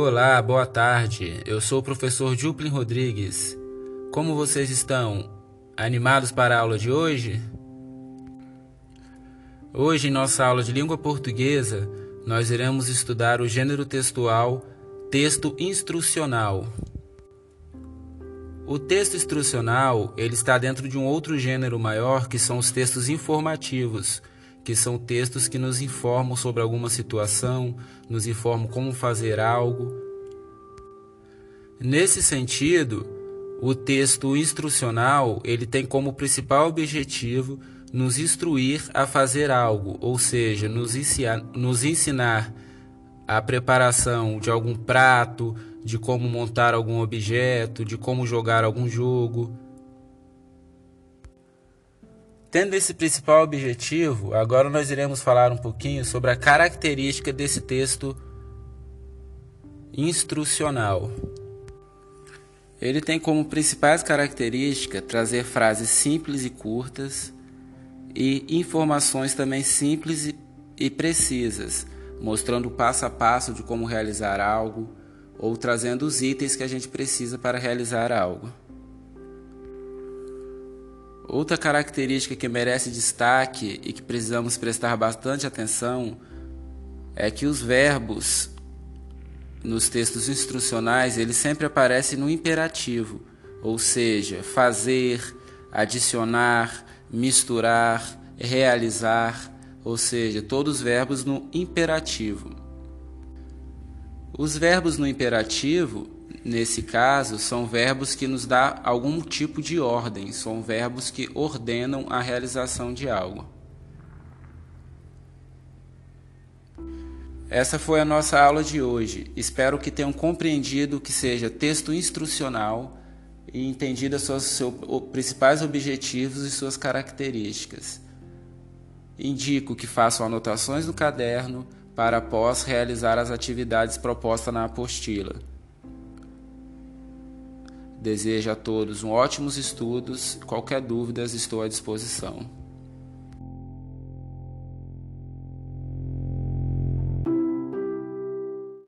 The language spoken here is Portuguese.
Olá, boa tarde. Eu sou o professor Juplin Rodrigues. Como vocês estão? Animados para a aula de hoje? Hoje, em nossa aula de língua portuguesa, nós iremos estudar o gênero textual texto instrucional. O texto instrucional, ele está dentro de um outro gênero maior, que são os textos informativos, que são textos que nos informam sobre alguma situação, nos informam como fazer algo. Nesse sentido, o texto instrucional, ele tem como principal objetivo nos instruir a fazer algo, ou seja, nos ensinar, nos ensinar a preparação de algum prato, de como montar algum objeto, de como jogar algum jogo. Tendo esse principal objetivo, agora nós iremos falar um pouquinho sobre a característica desse texto instrucional. Ele tem como principais características trazer frases simples e curtas e informações também simples e precisas, mostrando o passo a passo de como realizar algo ou trazendo os itens que a gente precisa para realizar algo. Outra característica que merece destaque e que precisamos prestar bastante atenção é que os verbos nos textos instrucionais eles sempre aparecem no imperativo, ou seja, fazer, adicionar, misturar, realizar, ou seja, todos os verbos no imperativo. Os verbos no imperativo nesse caso, são verbos que nos dá algum tipo de ordem, são verbos que ordenam a realização de algo. Essa foi a nossa aula de hoje. Espero que tenham compreendido que seja texto instrucional e entendido seus, seus principais objetivos e suas características. Indico que façam anotações no caderno para após realizar as atividades propostas na apostila. Desejo a todos um ótimos estudos. Qualquer dúvida, estou à disposição.